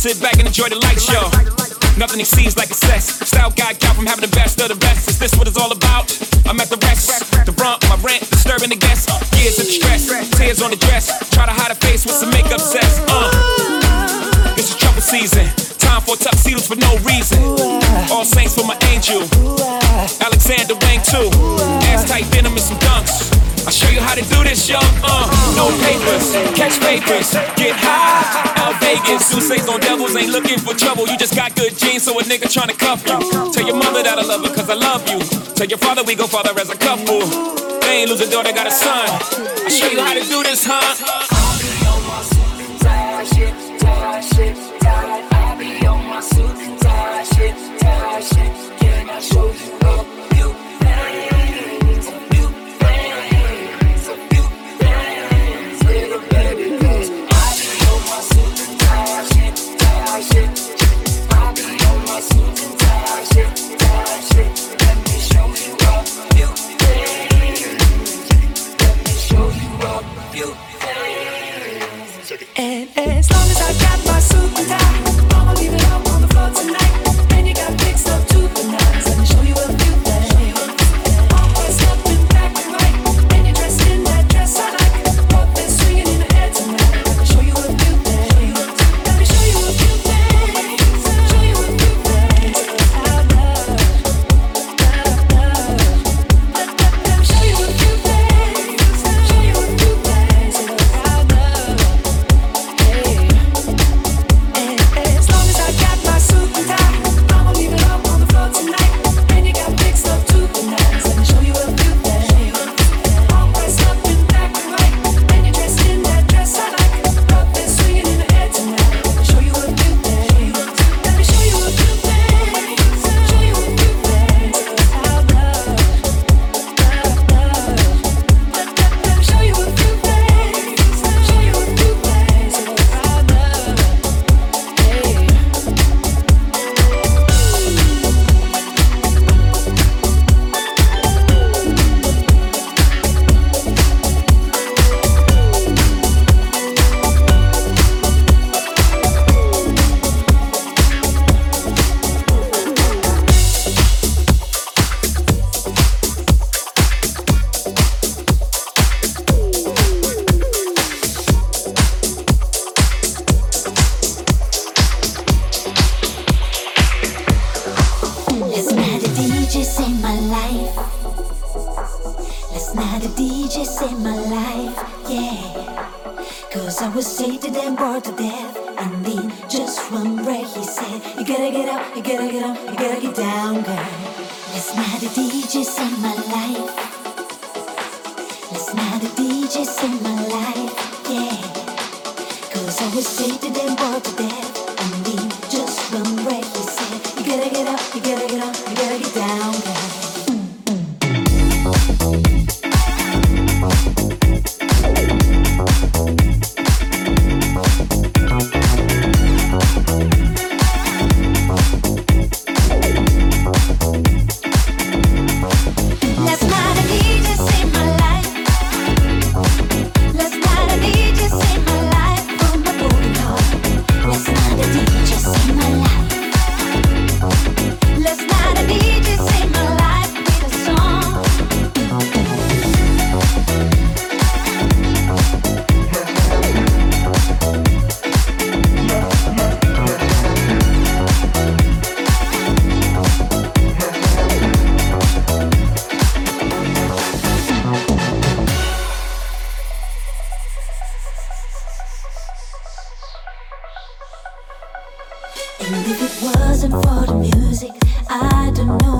Sit back and enjoy the light show. Nothing exceeds like excess. Style guy gal from having the best of the best. Is this what it's all about? I'm at the rest. The rump, my rent, disturbing the guests. Years of stress, tears on the dress. Try to hide a face with some makeup sets. Uh. This is trouble season. Time for tuxedos for no reason. All saints for my angel. Alexander Wang too. Ass tight denim and some dunks. I'll show you how to do this, yo. Uh. No papers, catch papers, get high looking. Two six on devils ain't looking for trouble. You just got good genes, so a nigga tryna cuff you. Tell your mother that I love her, cause I love you. Tell your father we go father as a couple. They ain't lose a daughter, got a son. I show you how to do this, huh? music. I don't know.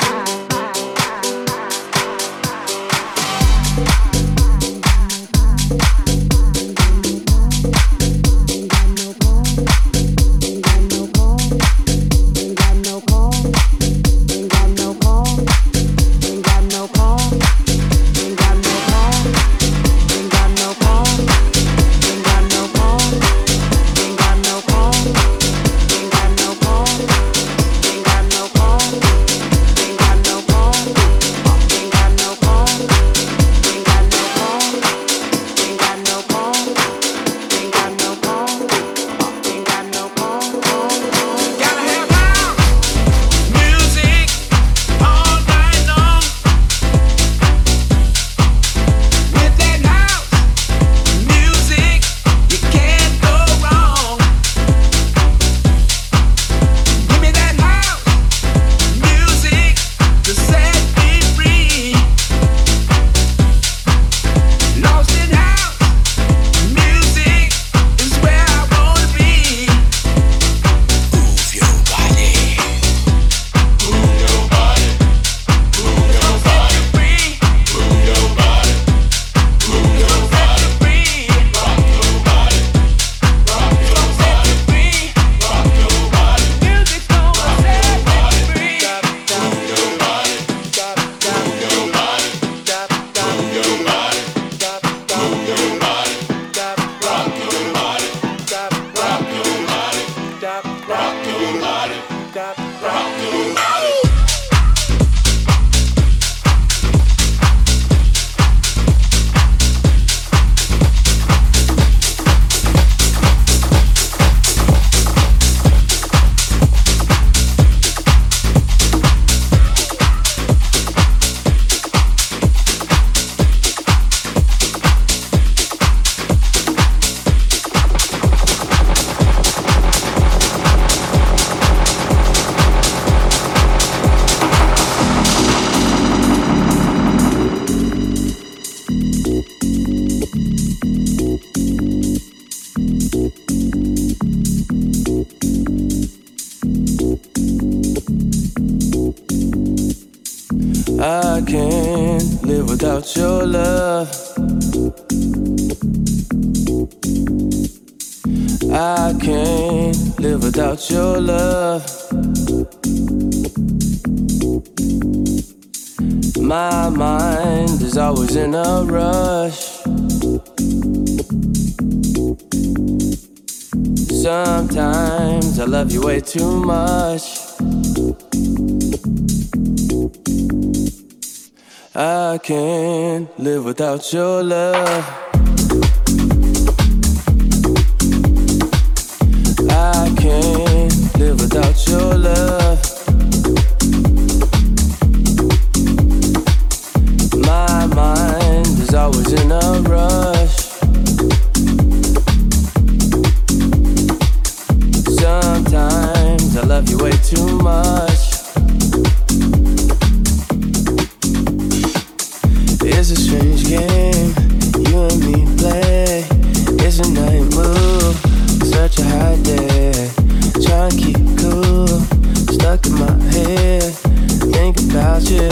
my mind is always in a rush. Sometimes I love you way too much. I can't live without your love. I can't live without your love. stuck in my head. Think about you,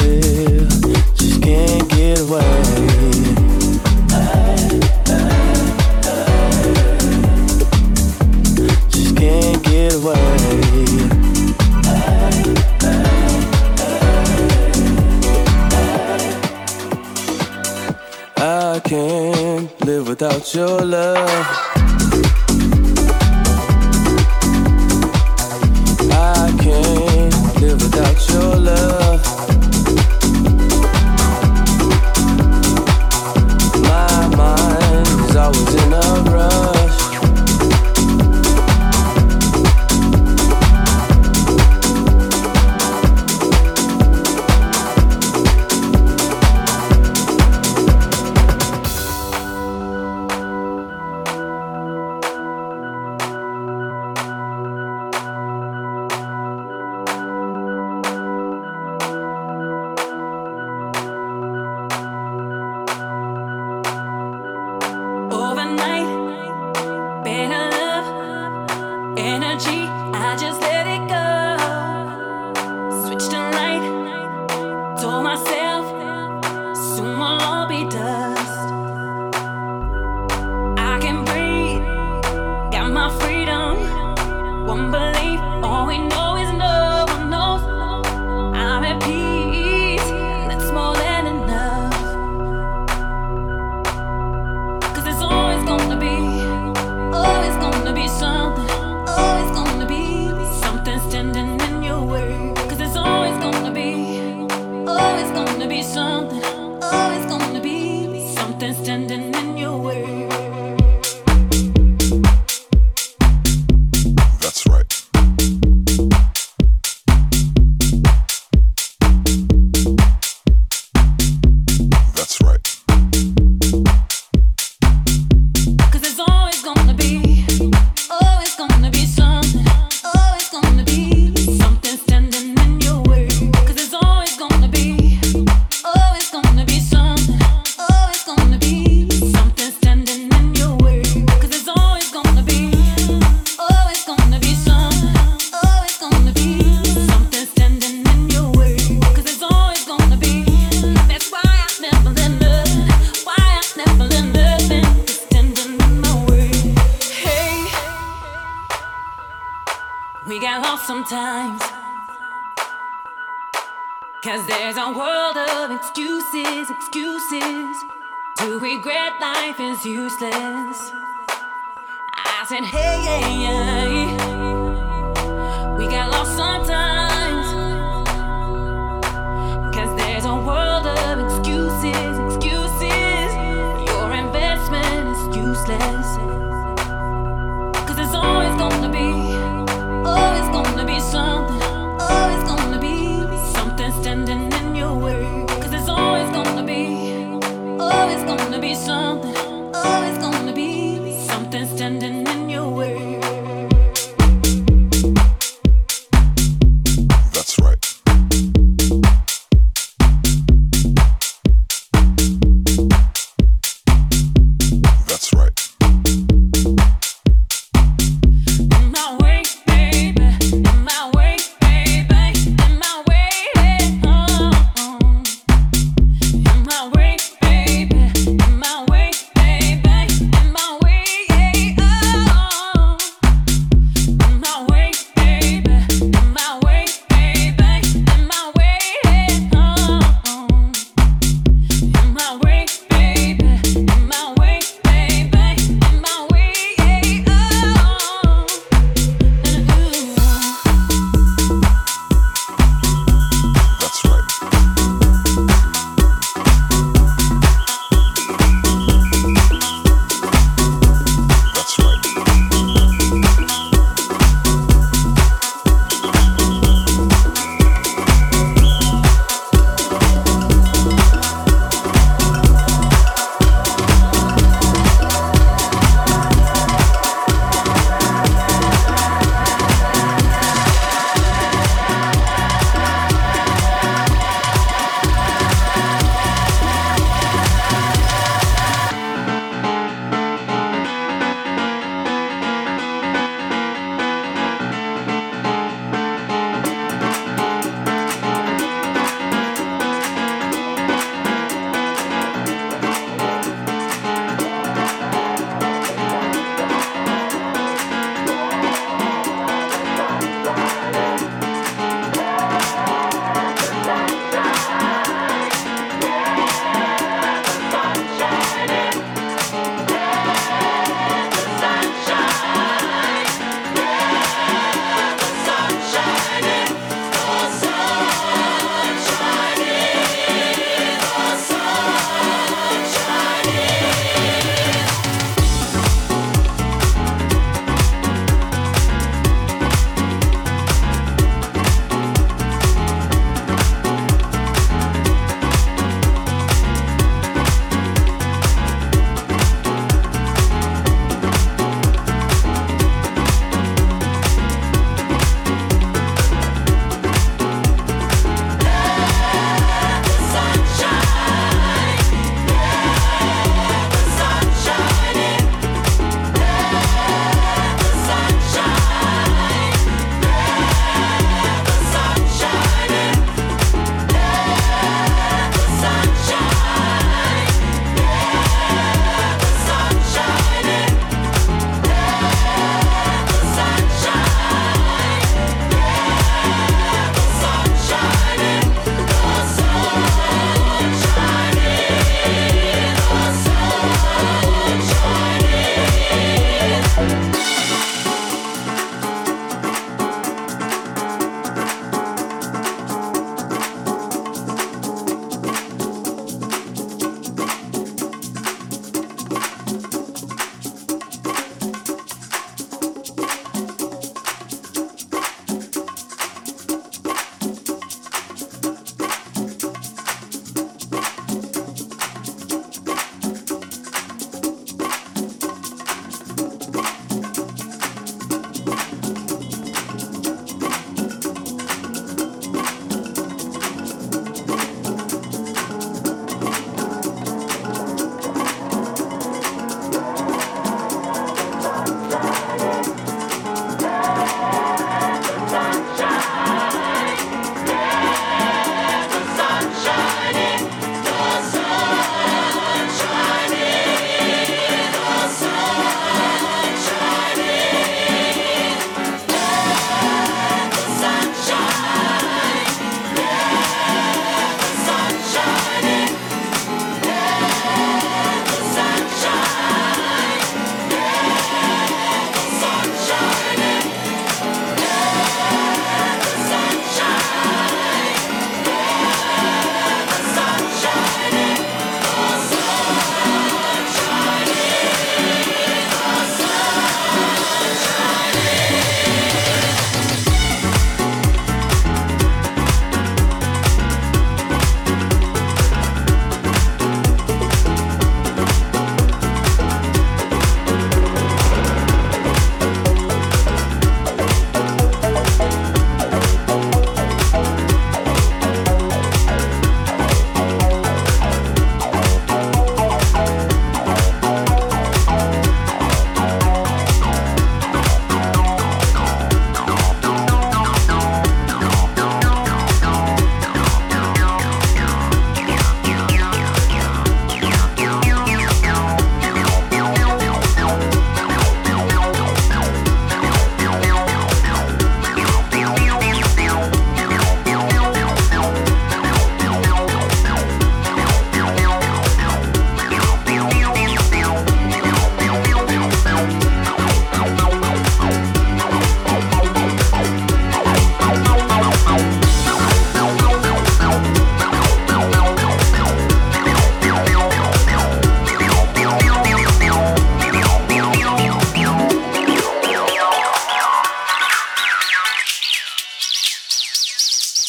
just can't get away. Just can't get away. I can't live without your love. To regret life is useless. I said, hey, yeah, yeah. we got lost